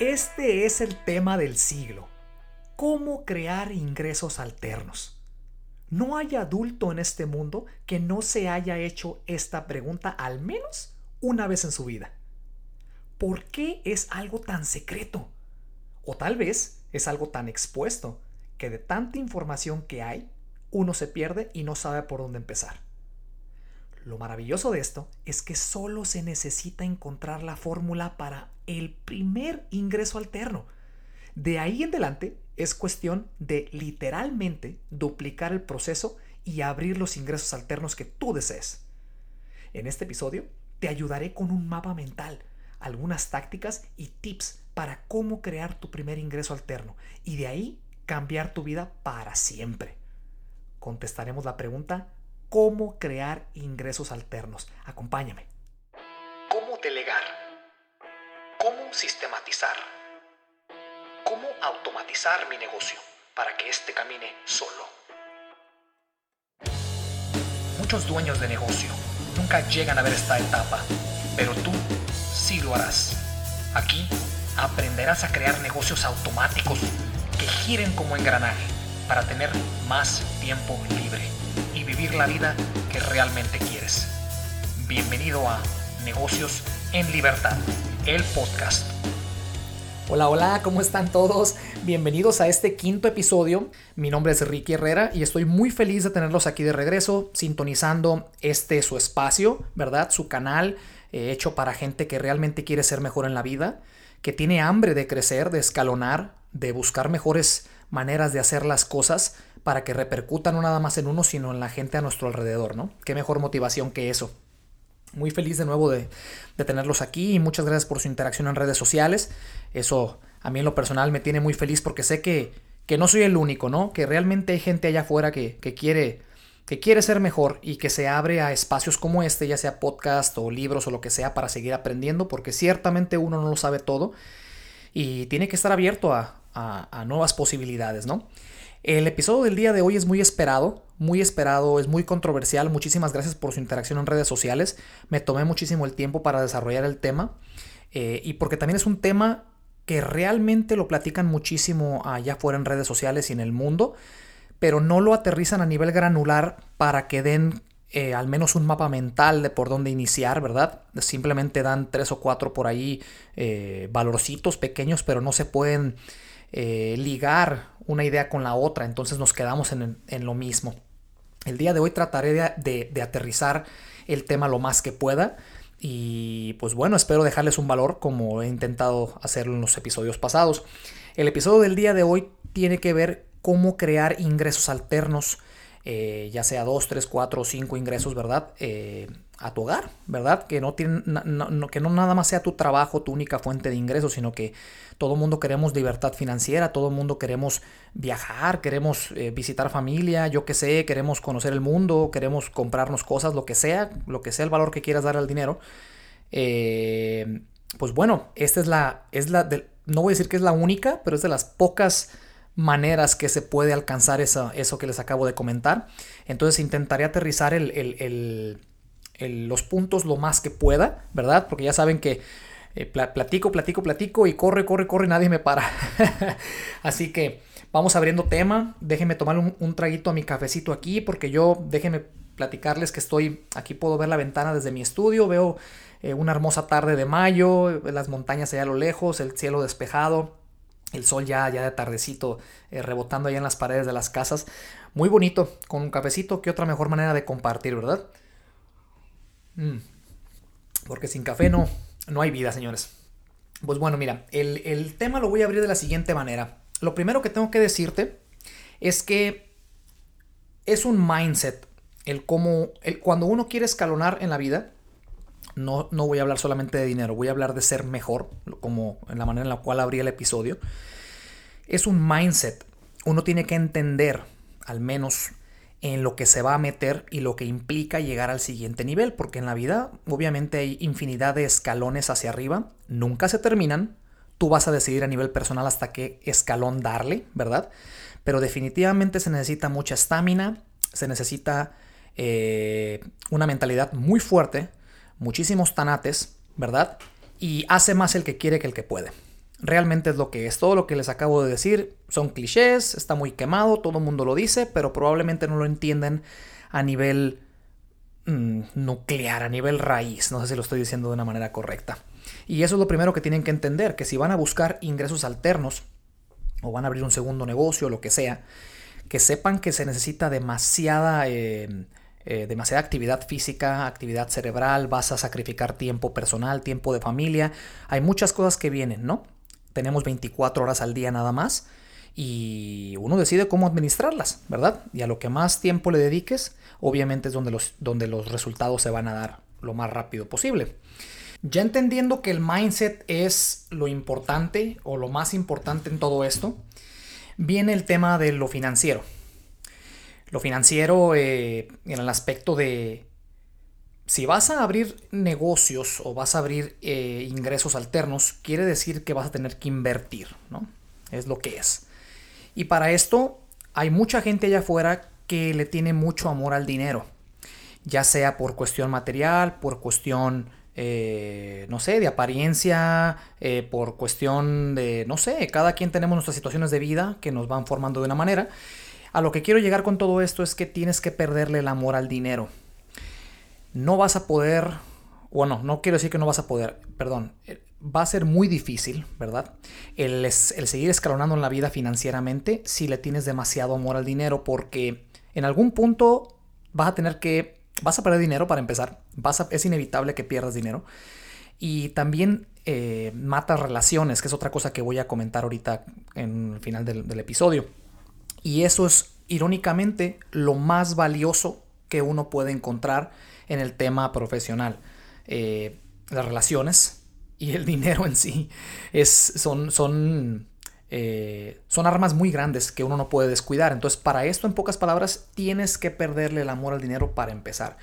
Este es el tema del siglo. ¿Cómo crear ingresos alternos? No hay adulto en este mundo que no se haya hecho esta pregunta al menos una vez en su vida. ¿Por qué es algo tan secreto? O tal vez es algo tan expuesto que de tanta información que hay, uno se pierde y no sabe por dónde empezar. Lo maravilloso de esto es que solo se necesita encontrar la fórmula para el primer ingreso alterno. De ahí en adelante es cuestión de literalmente duplicar el proceso y abrir los ingresos alternos que tú desees. En este episodio te ayudaré con un mapa mental, algunas tácticas y tips para cómo crear tu primer ingreso alterno y de ahí cambiar tu vida para siempre. Contestaremos la pregunta cómo crear ingresos alternos. Acompáñame. ¿Cómo delegar? ¿Cómo sistematizar? ¿Cómo automatizar mi negocio para que éste camine solo? Muchos dueños de negocio nunca llegan a ver esta etapa, pero tú sí lo harás. Aquí aprenderás a crear negocios automáticos que giren como engranaje para tener más tiempo libre vivir la vida que realmente quieres. Bienvenido a Negocios en Libertad, el podcast. Hola, hola, ¿cómo están todos? Bienvenidos a este quinto episodio. Mi nombre es Ricky Herrera y estoy muy feliz de tenerlos aquí de regreso, sintonizando este su espacio, ¿verdad? Su canal eh, hecho para gente que realmente quiere ser mejor en la vida, que tiene hambre de crecer, de escalonar, de buscar mejores maneras de hacer las cosas para que repercutan no nada más en uno, sino en la gente a nuestro alrededor, ¿no? Qué mejor motivación que eso. Muy feliz de nuevo de, tenerlos aquí y muchas gracias por su interacción en redes sociales. Eso a mí en lo personal me tiene muy feliz porque sé que, que no soy el único, ¿no? Que realmente hay gente allá afuera que, que, quiere, que quiere ser mejor y que se abre a espacios como este, ya sea podcast o libros o lo que sea, para seguir aprendiendo, porque ciertamente uno no lo sabe todo y tiene que estar abierto a, a, nuevas posibilidades, ¿no? El episodio del día de hoy es muy esperado, muy esperado, es muy controversial. Muchísimas gracias por su interacción en redes sociales. Me tomé muchísimo el tiempo para desarrollar el tema eh, y porque también es un tema que realmente lo platican muchísimo allá afuera en redes sociales y en el mundo, pero no lo aterrizan a nivel granular para que den eh, al menos un mapa mental de por dónde iniciar, ¿verdad? Simplemente dan tres o cuatro por ahí eh, valorcitos pequeños, pero no se pueden ligar una idea con la otra, entonces nos quedamos en, lo mismo. El día de hoy trataré de, aterrizar el tema lo más que pueda y pues bueno, espero dejarles un valor como he intentado hacerlo en los episodios pasados. El episodio del día de hoy tiene que ver cómo crear ingresos alternos, eh, ya sea 2, 3, 4 o 5 ingresos, ¿verdad? Eh, a tu hogar, ¿verdad? Que no, tiene, que no nada más sea tu trabajo tu única fuente de ingresos, sino que todo mundo queremos libertad financiera, todo mundo queremos viajar, queremos eh, visitar familia, yo qué sé, queremos conocer el mundo, queremos comprarnos cosas, lo que sea, lo que sea el valor que quieras dar al dinero. Pues bueno, esta es la, es la no voy a decir que es la única, pero es de las pocas maneras que se puede alcanzar eso, eso que les acabo de comentar. Entonces intentaré aterrizar el los puntos lo más que pueda, ¿verdad? Porque ya saben que eh, platico, platico, platico y corre, corre, corre, nadie me para. Así que vamos abriendo tema. Déjenme tomar un, traguito a mi cafecito aquí porque yo, déjenme platicarles que estoy, aquí puedo ver la ventana desde mi estudio, veo eh, una hermosa tarde de mayo, las montañas allá a lo lejos, el cielo despejado, el sol ya, ya de tardecito eh, rebotando allá en las paredes de las casas. Muy bonito, con un cafecito, qué otra mejor manera de compartir, ¿verdad? Mm. Porque sin café no, no hay vida, señores. Pues bueno, mira, el, tema lo voy a abrir de la siguiente manera. Lo primero que tengo que decirte es que es un mindset. El cómo, el, cuando uno quiere escalonar en la vida, no, no voy a hablar solamente de dinero, voy a hablar de ser mejor, como en la manera en la cual abrí el episodio. Es un mindset. Uno tiene que entender, al menos en lo que se va a meter y lo que implica llegar al siguiente nivel, porque en la vida obviamente hay infinidad de escalones hacia arriba, nunca se terminan, tú vas a decidir a nivel personal hasta qué escalón darle, ¿verdad? Pero definitivamente se necesita mucha estamina, se necesita eh, una mentalidad muy fuerte, muchísimos tanates, ¿verdad? Y hace más el que quiere que el que puede. realmente es lo que es. Todo lo que les acabo de decir son clichés, está muy quemado, todo el mundo lo dice, pero probablemente no lo entienden a nivel mm, nuclear, a nivel raíz. No sé si lo estoy diciendo de una manera correcta. Y eso es lo primero que tienen que entender, que si van a buscar ingresos alternos o van a abrir un segundo negocio o lo que sea, que sepan que se necesita demasiada... Eh, eh, demasiada actividad física, actividad cerebral, vas a sacrificar tiempo personal, tiempo de familia. Hay muchas cosas que vienen, ¿no? Tenemos 24 horas al día nada más y uno decide cómo administrarlas, ¿verdad? Y a lo que más tiempo le dediques, obviamente es donde los, donde los resultados se van a dar lo más rápido posible. Ya entendiendo que el mindset es lo importante o lo más importante en todo esto, viene el tema de lo financiero. Lo financiero eh, en el aspecto de si vas a abrir negocios o vas a abrir eh, ingresos alternos, quiere decir que vas a tener que invertir, ¿no? Es lo que es. Y para esto hay mucha gente allá afuera que le tiene mucho amor al dinero, ya sea por cuestión material, por cuestión, eh, no sé, de apariencia, por cuestión de, no sé, cada quien tenemos nuestras situaciones de vida que nos van formando de una manera. A lo que quiero llegar con todo esto es que tienes que perderle el amor al dinero. No vas a poder, bueno, no quiero decir que no vas a poder, perdón, eh, va a ser muy difícil, ¿verdad? El, seguir escalonando en la vida financieramente si le tienes demasiado amor al dinero porque en algún punto vas a tener que, vas a perder dinero para empezar, es inevitable que pierdas dinero y también eh, matas relaciones, que es otra cosa que voy a comentar ahorita en el final del episodio. Y eso es, irónicamente, lo más valioso que uno puede encontrar en el tema profesional. Eh, las relaciones y el dinero en sí es, son, son, eh, son armas muy grandes que uno no puede descuidar. Entonces, para esto, en pocas palabras, tienes que perderle el amor al dinero para empezar.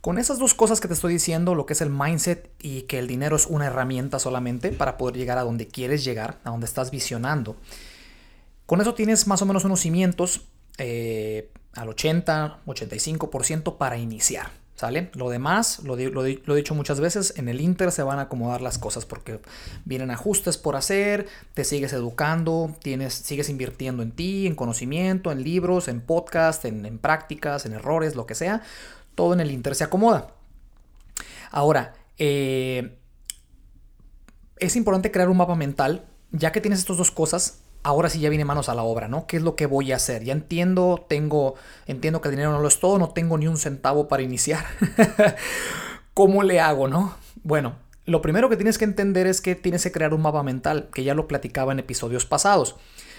Con esas dos cosas que te estoy diciendo, lo que es el mindset y que el dinero es una herramienta solamente para poder llegar a donde quieres llegar, a donde estás visionando, con eso tienes más o menos unos cimientos eh, al 80, 85% para iniciar. ¿Sale? Lo demás, lo, he dicho muchas veces, en el Inter se van a acomodar las cosas porque vienen ajustes por hacer, te sigues educando, tienes, sigues invirtiendo en ti, en conocimiento, en libros, en podcast, en, prácticas, en errores, lo que sea. Todo en el Inter se acomoda. Ahora, eh, es importante crear un mapa mental, ya que tienes estas dos cosas, ahora sí ya viene manos a la obra, ¿no? ¿Qué es lo que voy a hacer? Ya entiendo, tengo, entiendo que el dinero no lo es todo, no tengo ni un centavo para iniciar. ¿Cómo le hago, no? Bueno, lo primero que tienes que entender es que tienes que crear un mapa mental, que ya lo platicaba en episodios pasados.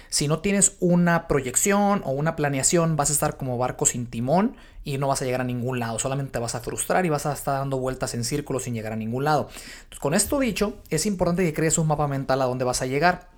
Si no tienes una proyección o una planeación, vas a estar como barco sin timón y no vas a llegar a ningún lado. Solamente te vas a frustrar y vas a estar dando vueltas en círculos sin llegar a ningún lado. con esto dicho, es importante que crees un mapa mental a dónde vas a llegar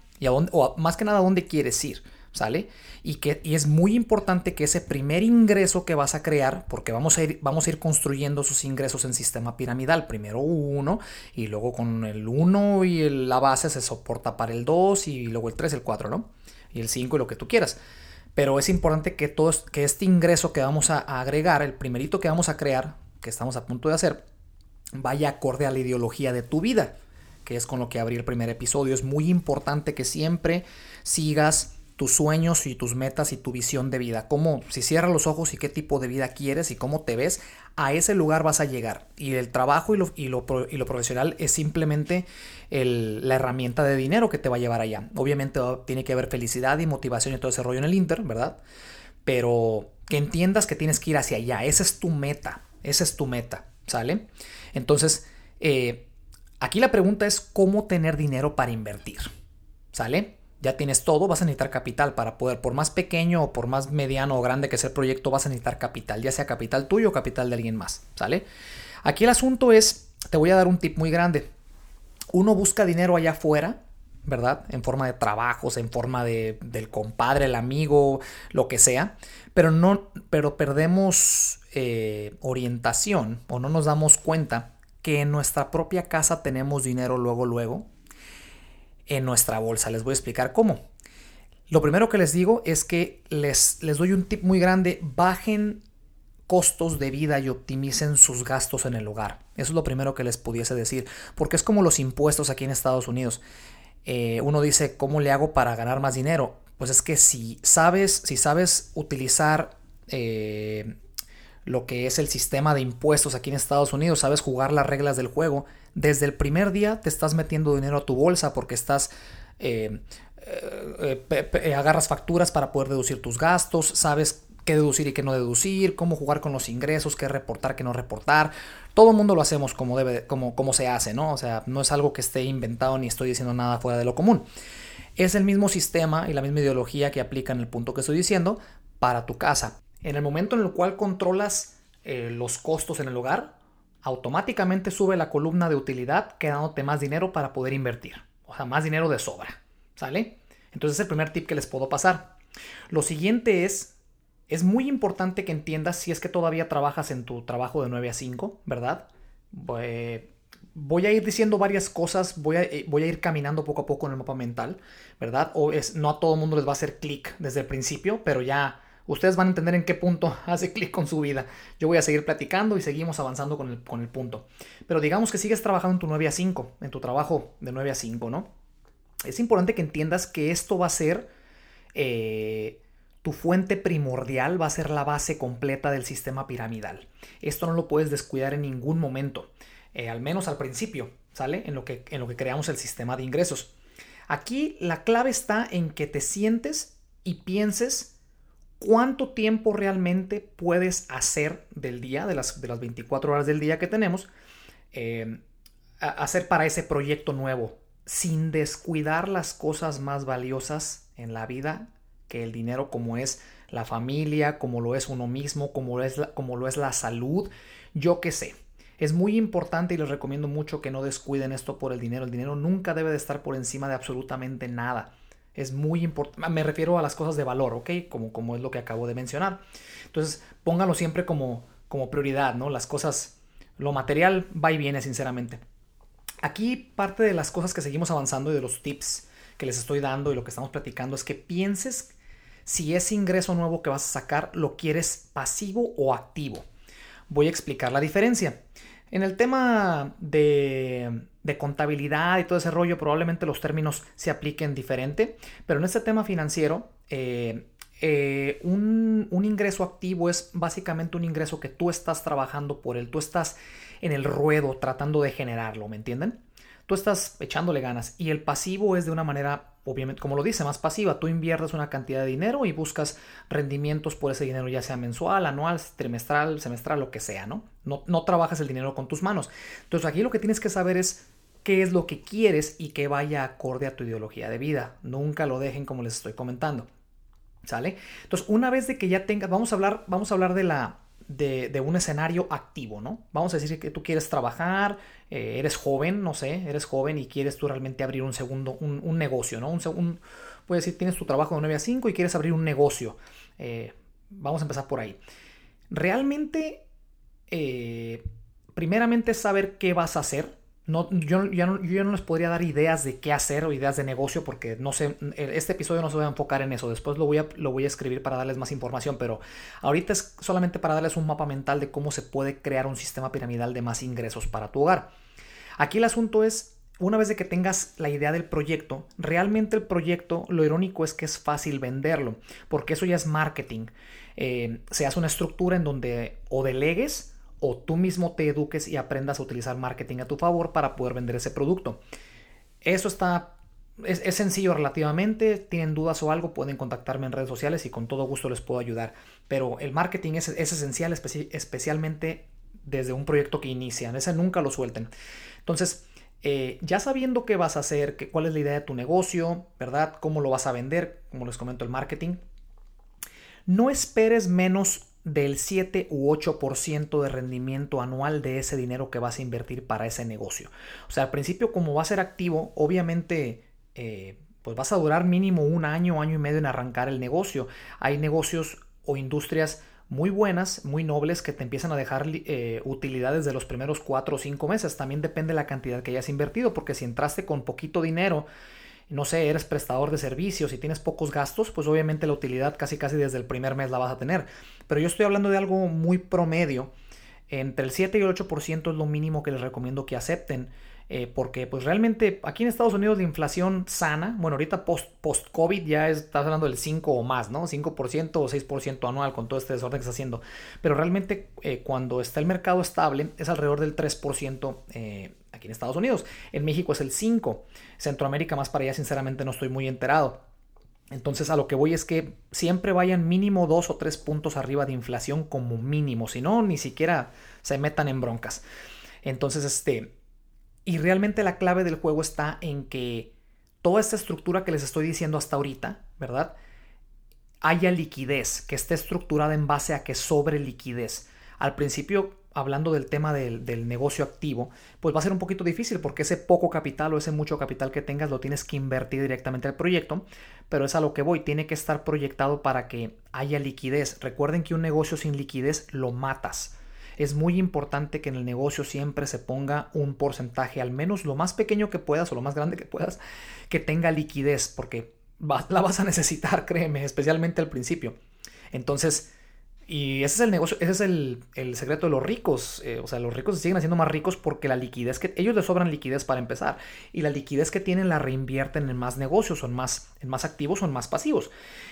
más que nada a dónde quieres ir, ¿sale? Y, que, y es muy importante que ese primer ingreso que vas a crear, porque vamos a ir, vamos a ir construyendo esos ingresos en sistema piramidal, primero uno, y luego con el 1 y la base se soporta para el 2, y luego el 3, el 4, ¿no? Y el 5 y lo que tú quieras. Pero es importante que, todo, que este ingreso que vamos a agregar, el primerito que vamos a crear, que estamos a punto de hacer, vaya acorde a la ideología de tu vida que es con lo que abrí el primer episodio. Es muy importante que siempre sigas tus sueños y tus metas y tu visión de vida. Cómo, si cierras los ojos y qué tipo de vida quieres y cómo te ves, a ese lugar vas a llegar. Y el trabajo y lo, y lo, profesional es simplemente la herramienta de dinero que te va a llevar allá. Obviamente tiene que haber felicidad y motivación y todo ese rollo en el Inter, ¿verdad? Pero que entiendas que tienes que ir hacia allá. Esa es tu meta. Esa es tu meta, ¿sale? Entonces, eh, Aquí la pregunta es cómo tener dinero para invertir. ¿Sale? Ya tienes todo, vas a necesitar capital para poder, por más pequeño o por más mediano o grande que sea el proyecto, vas a necesitar capital, ya sea capital tuyo o capital de alguien más. ¿Sale? Aquí el asunto es, te voy a dar un tip muy grande. Uno busca dinero allá afuera, ¿verdad? En forma de trabajos, en forma de, del compadre, el amigo, lo que sea, pero no, pero perdemos eh, orientación o no nos damos cuenta que en nuestra propia casa tenemos dinero luego, luego, en nuestra bolsa. Les voy a explicar cómo. Lo primero que les digo es que les, les doy un tip muy grande. Bajen costos de vida y optimicen sus gastos en el hogar. Eso es lo primero que les pudiese decir, porque es como los impuestos aquí en Estados Unidos. eh, uno dice, ¿cómo le hago para ganar más dinero? Pues es que si sabes, si sabes utilizar eh, lo que es el sistema de impuestos aquí en Estados Unidos, sabes jugar las reglas del juego, desde el primer día te estás metiendo dinero a tu bolsa porque estás... Eh, agarras facturas para poder deducir tus gastos, sabes qué deducir y qué no deducir, cómo jugar con los ingresos, qué reportar, qué no reportar. Todo el mundo lo hacemos como debe, como, como se hace, ¿no? O sea, no es algo que esté inventado ni estoy diciendo nada fuera de lo común. Es el mismo sistema y la misma ideología que aplica en el punto que estoy diciendo para tu casa. En el momento en el cual controlas eh, los costos en el hogar, automáticamente sube la columna de utilidad quedándote más dinero para poder invertir. O sea, más dinero de sobra. ¿Sale? Entonces es el primer tip que les puedo pasar. Lo siguiente es es muy importante que entiendas si es que todavía trabajas en tu trabajo de 9 a 5, ¿verdad? Voy a ir diciendo varias cosas, voy a, eh, voy a, ir caminando poco a poco en el mapa mental, ¿verdad? O es, no a todo el mundo les va a hacer clic desde el principio, pero ya ustedes van a entender en qué punto hace clic con su vida. Yo voy a seguir platicando y seguimos avanzando con el, con el punto. Pero digamos que sigues trabajando en tu 9 a 5, en tu trabajo de 9 a 5, ¿no? Es importante que entiendas que esto va a ser... Eh, tu fuente primordial va a ser la base completa del sistema piramidal. Esto no lo puedes descuidar en ningún momento, eh, al menos al principio, ¿sale? En lo, que, en lo que creamos el sistema de ingresos. Aquí la clave está en que te sientes y pienses cuánto tiempo realmente puedes hacer del día, de las, de las 24 horas del día que tenemos, eh, hacer para ese proyecto nuevo, sin descuidar las cosas más valiosas en la vida que el dinero como es la familia, como lo es uno mismo, como lo es la, como lo es la salud, yo qué sé. Es muy importante y les recomiendo mucho que no descuiden esto por el dinero. El dinero nunca debe de estar por encima de absolutamente nada. Es muy importante. Me refiero a las cosas de valor, ¿ok? Como, como es lo que acabo de mencionar. Entonces, póngalo siempre como, como prioridad, ¿no? Las cosas, lo material va y viene, sinceramente. Aquí parte de las cosas que seguimos avanzando y de los tips que les estoy dando y lo que estamos platicando es que pienses si ese ingreso nuevo que vas a sacar lo quieres pasivo o activo. Voy a explicar la diferencia. En el tema de, contabilidad y todo ese rollo, probablemente los términos se apliquen diferente, pero en este tema financiero, eh, eh, un, un, ingreso activo es básicamente un ingreso que tú estás trabajando por él, tú estás en el ruedo tratando de generarlo, ¿me entienden? Tú estás echándole ganas y el pasivo es de una manera obviamente, como lo dice, más pasiva. Tú inviertes una cantidad de dinero y buscas rendimientos por ese dinero, ya sea mensual, anual, trimestral, semestral, lo que sea, ¿no? No, no trabajas el dinero con tus manos. Entonces aquí lo que tienes que saber es qué es lo que quieres y que vaya acorde a tu ideología de vida. Nunca lo dejen como les estoy comentando. ¿Sale? Entonces, una vez de que ya tengas, vamos a hablar, vamos a hablar de la, de, un escenario activo, ¿no? Vamos a decir que tú quieres trabajar, eh, eres joven, no sé, eres joven y quieres tú realmente abrir un segundo, un, negocio, ¿no? Un, un, puedes decir, tienes tu trabajo de 9 a 5 y quieres abrir un negocio. Eh, vamos a empezar por ahí. Realmente, eh, primeramente saber qué vas a hacer, no, yo, no, no, les podría dar ideas de qué hacer o ideas de negocio porque no sé, este episodio no se va a enfocar en eso, después lo voy, a, lo voy a escribir para darles más información, pero ahorita es solamente para darles un mapa mental de cómo se puede crear un sistema piramidal de más ingresos para tu hogar. Aquí el asunto es, una vez de que tengas la idea del proyecto, realmente el proyecto, lo irónico es que es fácil venderlo, porque eso ya es marketing. Eh, se hace una estructura en donde o delegues, o tú mismo te eduques y aprendas a utilizar marketing a tu favor para poder vender ese producto. Eso está es, sencillo relativamente, tienen dudas o algo, pueden contactarme en redes sociales y con todo gusto les puedo ayudar. Pero el marketing es, esencial, especialmente desde un proyecto que inician, ese nunca lo suelten. Entonces, eh, ya sabiendo qué vas a hacer, cuál es la idea de tu negocio, ¿verdad? Cómo lo vas a vender, como les comento el marketing, no esperes menos del 7 u 8% de rendimiento anual de ese dinero que vas a invertir para ese negocio. O sea, al principio como va a ser activo, obviamente... Eh, pues vas a durar mínimo un año, año y medio en arrancar el negocio. Hay negocios o industrias muy buenas, muy nobles, que te empiezan a dejar eh, utilidades de los primeros 4 o 5 meses. También depende de la cantidad que hayas invertido, porque si entraste con poquito dinero no sé, eres prestador de servicios y tienes pocos gastos, pues obviamente la utilidad casi casi desde el primer mes la vas a tener. Pero yo estoy hablando de algo muy promedio. Entre el 7 y el 8% es lo mínimo que les recomiendo que acepten. eh, porque pues realmente aquí en Estados Unidos la inflación sana, bueno, ahorita post-COVID ya está hablando del 5 o más, ¿no? 5% o 6% anual con todo este desorden que está haciendo, pero realmente eh, cuando está el mercado estable es alrededor del 3% eh, aquí en Estados Unidos, en México es el 5%, Centroamérica más para allá sinceramente no estoy muy enterado. Entonces a lo que voy es que siempre vayan mínimo 2 o 3 puntos arriba de inflación como mínimo, si no, ni siquiera se metan en broncas. Entonces, este, y realmente la clave del juego está en que toda esta estructura que les estoy diciendo hasta ahorita, ¿verdad? Haya liquidez, que esté estructurada en base a que sobre liquidez. Al principio, hablando del tema del, del, negocio activo, pues va a ser un poquito difícil porque ese poco capital o ese mucho capital que tengas lo tienes que invertir directamente al proyecto, pero es a lo que voy, tiene que estar proyectado para que haya liquidez. Recuerden que un negocio sin liquidez lo matas es muy importante que en el negocio siempre se ponga un porcentaje, al menos lo más pequeño que puedas o lo más grande que puedas, que tenga liquidez, porque la vas a necesitar, créeme, especialmente al principio. Entonces, y ese es el negocio, ese es el, secreto de los ricos. Eh, o sea, los ricos se siguen haciendo más ricos porque la liquidez que ellos les sobran liquidez para empezar. Y la liquidez que tienen la reinvierten en más negocios, son más, en más activos, son más pasivos.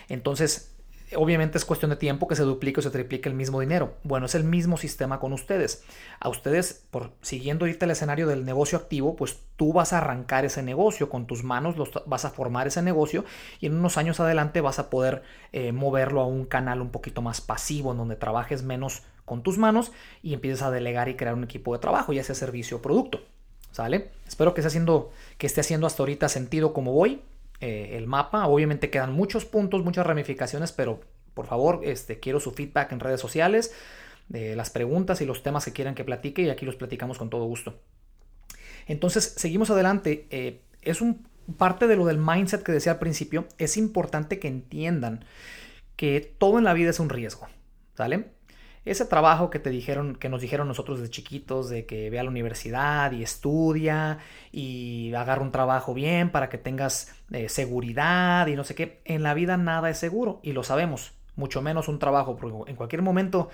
Entonces, Obviamente es cuestión de tiempo que se duplique o se triplique el mismo dinero. Bueno, es el mismo sistema con ustedes. A ustedes, por siguiendo ahorita el escenario del negocio activo, pues tú vas a arrancar ese negocio con tus manos, los, vas a formar ese negocio y en unos años adelante vas a poder eh, moverlo a un canal un poquito más pasivo, en donde trabajes menos con tus manos y empieces a delegar y crear un equipo de trabajo, ya sea servicio o producto. ¿Sale? Espero que esté haciendo, que esté haciendo hasta ahorita sentido como voy. Eh, el mapa. Obviamente quedan muchos puntos, muchas ramificaciones, pero por favor, este, quiero su feedback en redes sociales, de las preguntas y los temas que quieran que platique y aquí los platicamos con todo gusto. Entonces, seguimos adelante. Eh, es un parte de lo del mindset que decía al principio. Es importante que entiendan que todo en la vida es un riesgo. ¿Sale? Ese trabajo que te dijeron, que nos dijeron nosotros de chiquitos, de que ve a la universidad y estudia y agarra un trabajo bien para que tengas eh, seguridad y no sé qué, en la vida nada es seguro y lo sabemos, mucho menos un trabajo, porque en cualquier momento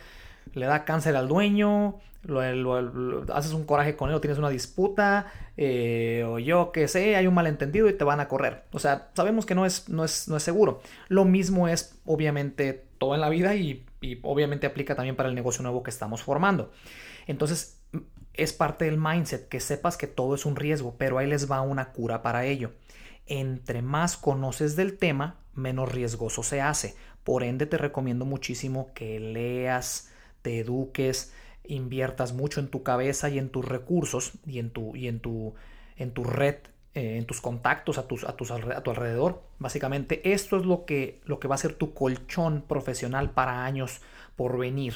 le da cáncer al dueño, lo, haces un coraje con él o tienes una disputa, eh, o yo qué sé, hay un malentendido y te van a correr. O sea, sabemos que no es, no es, no es seguro. Lo mismo es obviamente todo en la vida y, y obviamente aplica también para el negocio nuevo que estamos formando. Entonces, es parte del mindset que sepas que todo es un riesgo, pero ahí les va una cura para ello. Entre más conoces del tema, menos riesgoso se hace. Por ende, te recomiendo muchísimo que leas, te eduques, inviertas mucho en tu cabeza y en tus recursos y en tu, y en tu, en tu red, eh, en tus contactos a, tus, a, tus, a tu alrededor. Básicamente, esto es lo que, lo que va a ser tu colchón profesional para años por venir.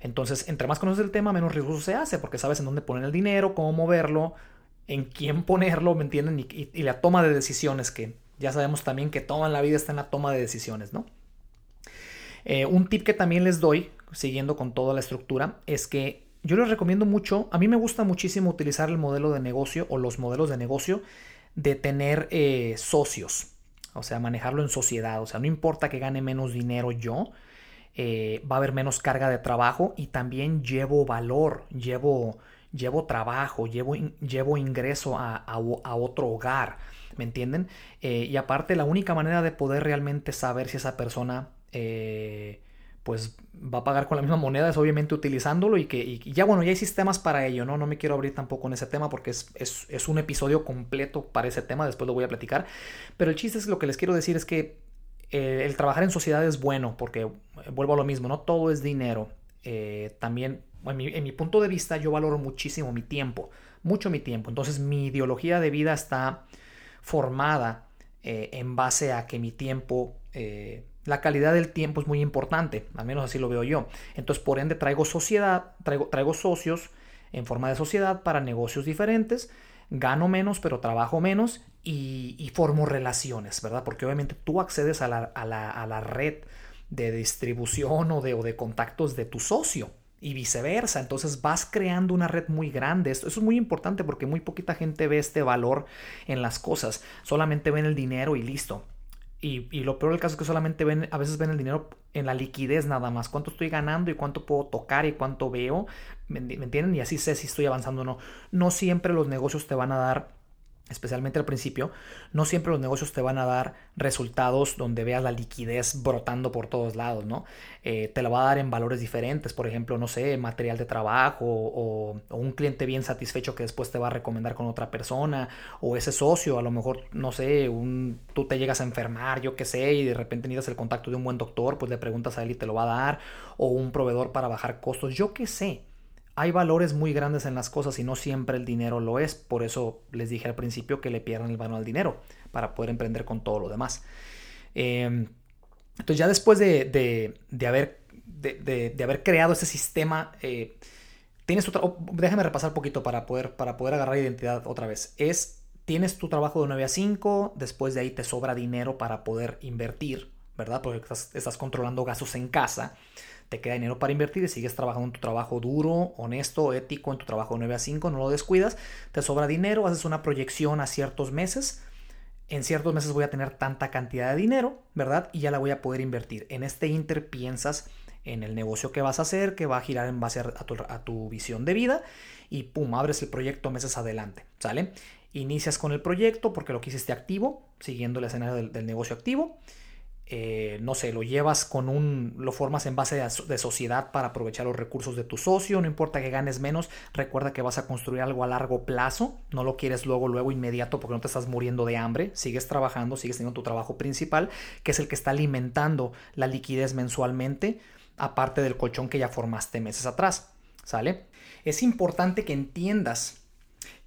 Entonces, entre más conoces el tema, menos riesgoso se hace, porque sabes en dónde poner el dinero, cómo moverlo, en quién ponerlo, ¿me entienden? Y, la toma de decisiones, que ya sabemos también que toda la vida está en la toma de decisiones, ¿no? Eh, un tip que también les doy, siguiendo con toda la estructura, es que yo les recomiendo mucho, a mí me gusta muchísimo utilizar el modelo de negocio o los modelos de negocio de tener eh, socios, o sea, manejarlo en sociedad, o sea, no importa que gane menos dinero yo, eh, va a haber menos carga de trabajo y también llevo valor, llevo, llevo trabajo, llevo, llevo ingreso a, otro hogar, ¿me entienden? y aparte, la única manera de poder realmente saber si esa persona eh, pues va a pagar con la misma moneda, es obviamente utilizándolo y que ya bueno, ya hay sistemas para ello, ¿no? No me quiero abrir tampoco en ese tema porque es, es, un episodio completo para ese tema, después lo voy a platicar, pero el chiste es lo que les quiero decir es que eh, el trabajar en sociedad es bueno porque, eh, vuelvo a lo mismo, no todo es dinero, también en mi, en mi punto de vista yo valoro muchísimo mi tiempo, mucho mi tiempo, entonces mi ideología de vida está formada en base a que mi tiempo la calidad del tiempo es muy importante, al menos así lo veo yo. Entonces, por ende, traigo sociedad, traigo, traigo socios en forma de sociedad para negocios diferentes, gano menos, pero trabajo menos y, formo relaciones, ¿verdad? Porque obviamente tú accedes a la, red de distribución o de, o de contactos de tu socio y viceversa. Entonces vas creando una red muy grande. Esto, eso es muy importante porque muy poquita gente ve este valor en las cosas. Solamente ven el dinero y listo. Y, y, lo peor del caso es que solamente ven, a veces ven el dinero en la liquidez nada más. Cuánto estoy ganando y cuánto puedo tocar y cuánto veo. ¿Me, ¿Me entienden? Y así sé si estoy avanzando o no. No siempre los negocios te van a dar especialmente al principio, no siempre los negocios te van a dar resultados donde veas la liquidez brotando por todos lados, ¿no? Eh, te lo va a dar en valores diferentes, por ejemplo, no sé, material de trabajo o, o, un cliente bien satisfecho que después te va a recomendar con otra persona o ese socio, a lo mejor, no sé, un, tú te llegas a enfermar, yo qué sé, y de repente necesitas el contacto de un buen doctor, pues le preguntas a él y te lo va a dar, o un proveedor para bajar costos, yo qué sé hay valores muy grandes en las cosas y no siempre el dinero lo es. Por eso les dije al principio que le pierdan el valor al dinero para poder emprender con todo lo demás. Eh, entonces ya después de, de, de haber, de, haber creado ese sistema, eh, tienes tu oh, déjame repasar un poquito para poder, para poder agarrar identidad otra vez. Es, tienes tu trabajo de 9 a 5, después de ahí te sobra dinero para poder invertir, ¿verdad? Porque estás, estás controlando gastos en casa te queda dinero para invertir y sigues trabajando en tu trabajo duro, honesto, ético, en tu trabajo 9 a 5, no lo descuidas, te sobra dinero, haces una proyección a ciertos meses, en ciertos meses voy a tener tanta cantidad de dinero, ¿verdad? Y ya la voy a poder invertir. En este inter piensas en el negocio que vas a hacer, que va a girar en base a tu, visión de vida y pum, abres el proyecto meses adelante, ¿sale? Inicias con el proyecto porque lo quisiste activo, siguiendo el escenario del negocio activo eh, no sé, lo llevas con un, lo formas en base de, sociedad para aprovechar los recursos de tu socio, no importa que ganes menos, recuerda que vas a construir algo a largo plazo, no lo quieres luego, luego inmediato porque no te estás muriendo de hambre, sigues trabajando, sigues teniendo tu trabajo principal, que es el que está alimentando la liquidez mensualmente, aparte del colchón que ya formaste meses atrás, ¿sale? Es importante que entiendas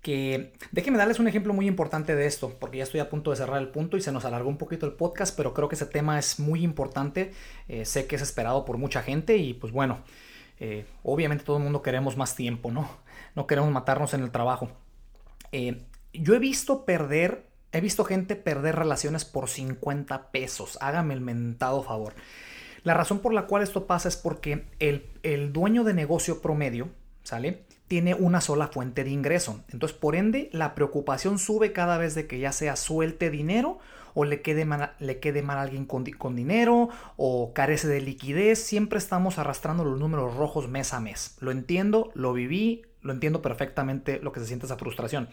que déjenme darles un ejemplo muy importante de esto, porque ya estoy a punto de cerrar el punto y se nos alargó un poquito el podcast, pero creo que ese tema es muy importante, eh, sé que es esperado por mucha gente y pues bueno, eh, obviamente todo el mundo queremos más tiempo, ¿no? No queremos matarnos en el trabajo. Eh, yo he visto perder, he visto gente perder relaciones por 50 pesos, hágame el mentado favor. La razón por la cual esto pasa es porque el, el dueño de negocio promedio, ¿sale? Tiene una sola fuente de ingreso. Entonces, por ende, la preocupación sube cada vez de que ya sea suelte dinero o le quede mal, le quede mal a alguien con, con, dinero o carece de liquidez. Siempre estamos arrastrando los números rojos mes a mes. Lo entiendo, lo viví, lo entiendo perfectamente lo que se siente esa frustración.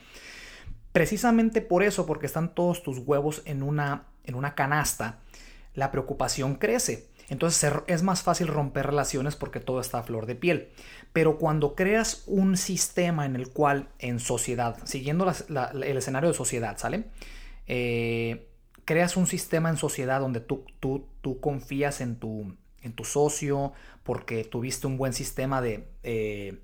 Precisamente por eso, porque están todos tus huevos en una, en una canasta, la preocupación crece. Entonces es más fácil romper relaciones porque todo está a flor de piel. Pero cuando creas un sistema en el cual en sociedad, siguiendo el escenario de sociedad, ¿sale? Eh, creas un sistema en sociedad donde tú, tú, tú confías en tu, en tu socio porque tuviste un buen sistema de, eh,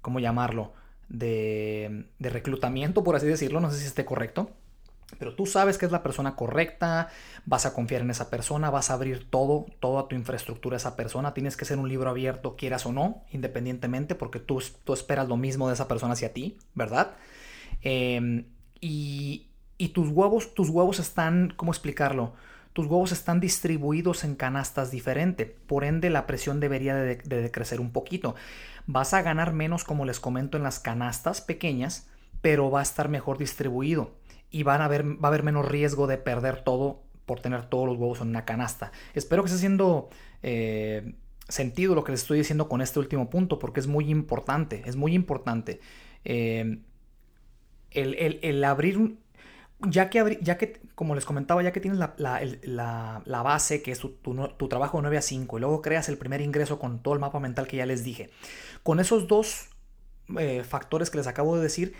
¿cómo llamarlo? De, de reclutamiento, por así decirlo, no sé si esté correcto. Pero tú sabes que es la persona correcta, vas a confiar en esa persona, vas a abrir todo, toda tu infraestructura a esa persona. Tienes que ser un libro abierto, quieras o no, independientemente, porque tú, tú esperas lo mismo de esa persona hacia ti, ¿verdad? Em, y, y, tus huevos, tus huevos están, ¿cómo explicarlo? Tus huevos están distribuidos en canastas diferentes, por ende la presión debería de, de decrecer un poquito. Vas a ganar menos, como les comento, en las canastas pequeñas, pero va a estar mejor distribuido y van a va a haber menos riesgo de perder todo por tener todos los huevos en una canasta. Espero que esté haciendo eh, sentido lo que les estoy diciendo con este último punto, porque es muy importante, es muy importante. Eh, el, abrir ya que, ya que, como les comentaba, ya que tienes la, la, base, que es tu, tu, trabajo de 9 a 5, y luego creas el primer ingreso con todo el mapa mental que ya les dije, con esos dos eh, factores que les acabo de decir,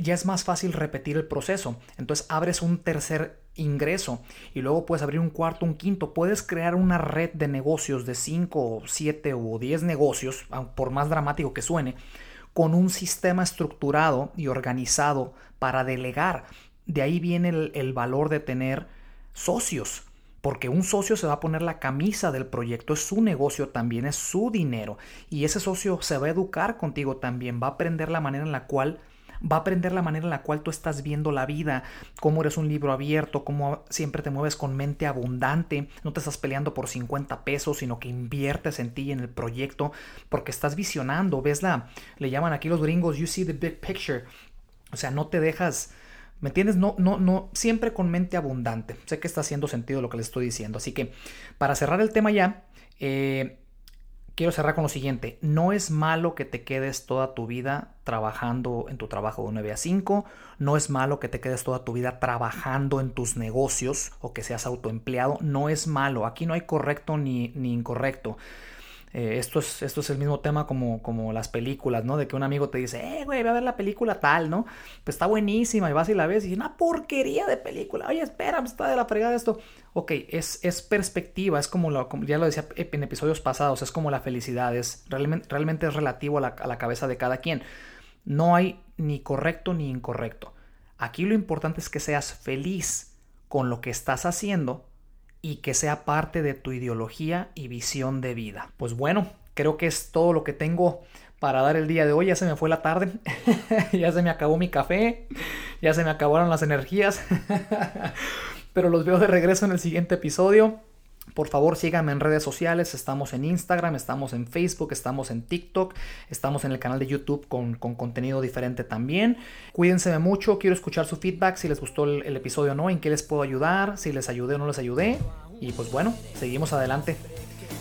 ya es más fácil repetir el proceso. Entonces abres un tercer ingreso y luego puedes abrir un cuarto, un quinto. Puedes crear una red de negocios de 5, 7 o 10 negocios, por más dramático que suene, con un sistema estructurado y organizado para delegar. De ahí viene el valor de tener socios porque un socio se va a poner la camisa del proyecto, es su negocio también, es su dinero. Y ese socio se va a educar contigo también, va a aprender la manera en la cual va a aprender la manera en la cual tú estás viendo la vida, cómo eres un libro abierto, cómo siempre te mueves con mente abundante, no te estás peleando por 50 pesos, sino que inviertes en ti, en el proyecto, porque estás visionando, ves la, le llaman aquí los gringos, you see the big picture, o sea, no te dejas ¿Me entiendes? No, no, no, siempre con mente abundante. Sé que está haciendo sentido lo que les estoy diciendo. Así que para cerrar el tema ya, eh, quiero cerrar con lo siguiente. No es malo que te quedes toda tu vida trabajando en tu trabajo de 9 a 5. No es malo que te quedes toda tu vida trabajando en tus negocios o que seas autoempleado. No es malo. Aquí no hay correcto ni, ni incorrecto. Eh, esto, es, esto es el mismo tema como, como las películas, ¿no? De que un amigo te dice, eh, güey, voy a ver la película tal, ¿no? Pues está buenísima y vas y la ves y una porquería de película. Oye, espera, está de la fregada esto. Ok, es, es perspectiva, es como, lo, ya lo decía en episodios pasados, es como la felicidad, es, realmente, realmente es relativo a la, a la cabeza de cada quien. No hay ni correcto ni incorrecto. Aquí lo importante es que seas feliz con lo que estás haciendo y que sea parte de tu ideología y visión de vida. Pues bueno, creo que es todo lo que tengo para dar el día de hoy. Ya se me fue la tarde, ya se me acabó mi café, ya se me acabaron las energías, pero los veo de regreso en el siguiente episodio. Por favor, síganme en redes sociales. Estamos en Instagram, estamos en Facebook, estamos en TikTok, estamos en el canal de YouTube con, contenido diferente también. Cuídense mucho, quiero escuchar su feedback, si les gustó el, episodio o no, en qué les puedo ayudar, si les ayudé o no les ayudé. Y pues bueno, seguimos adelante.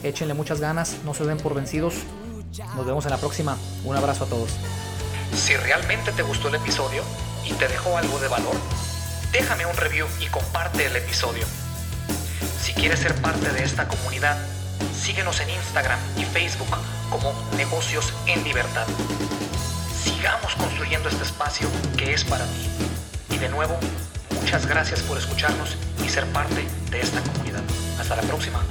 Échenle muchas ganas, no se den por vencidos. Nos vemos en la próxima. Un abrazo a todos. Si realmente te gustó el episodio y te dejó algo de valor, déjame un review y comparte el episodio. Si quieres ser parte de esta comunidad, síguenos en Instagram y Facebook como Negocios en Libertad. Sigamos construyendo este espacio que es para ti. Y de nuevo, muchas gracias por escucharnos y ser parte de esta comunidad. Hasta la próxima.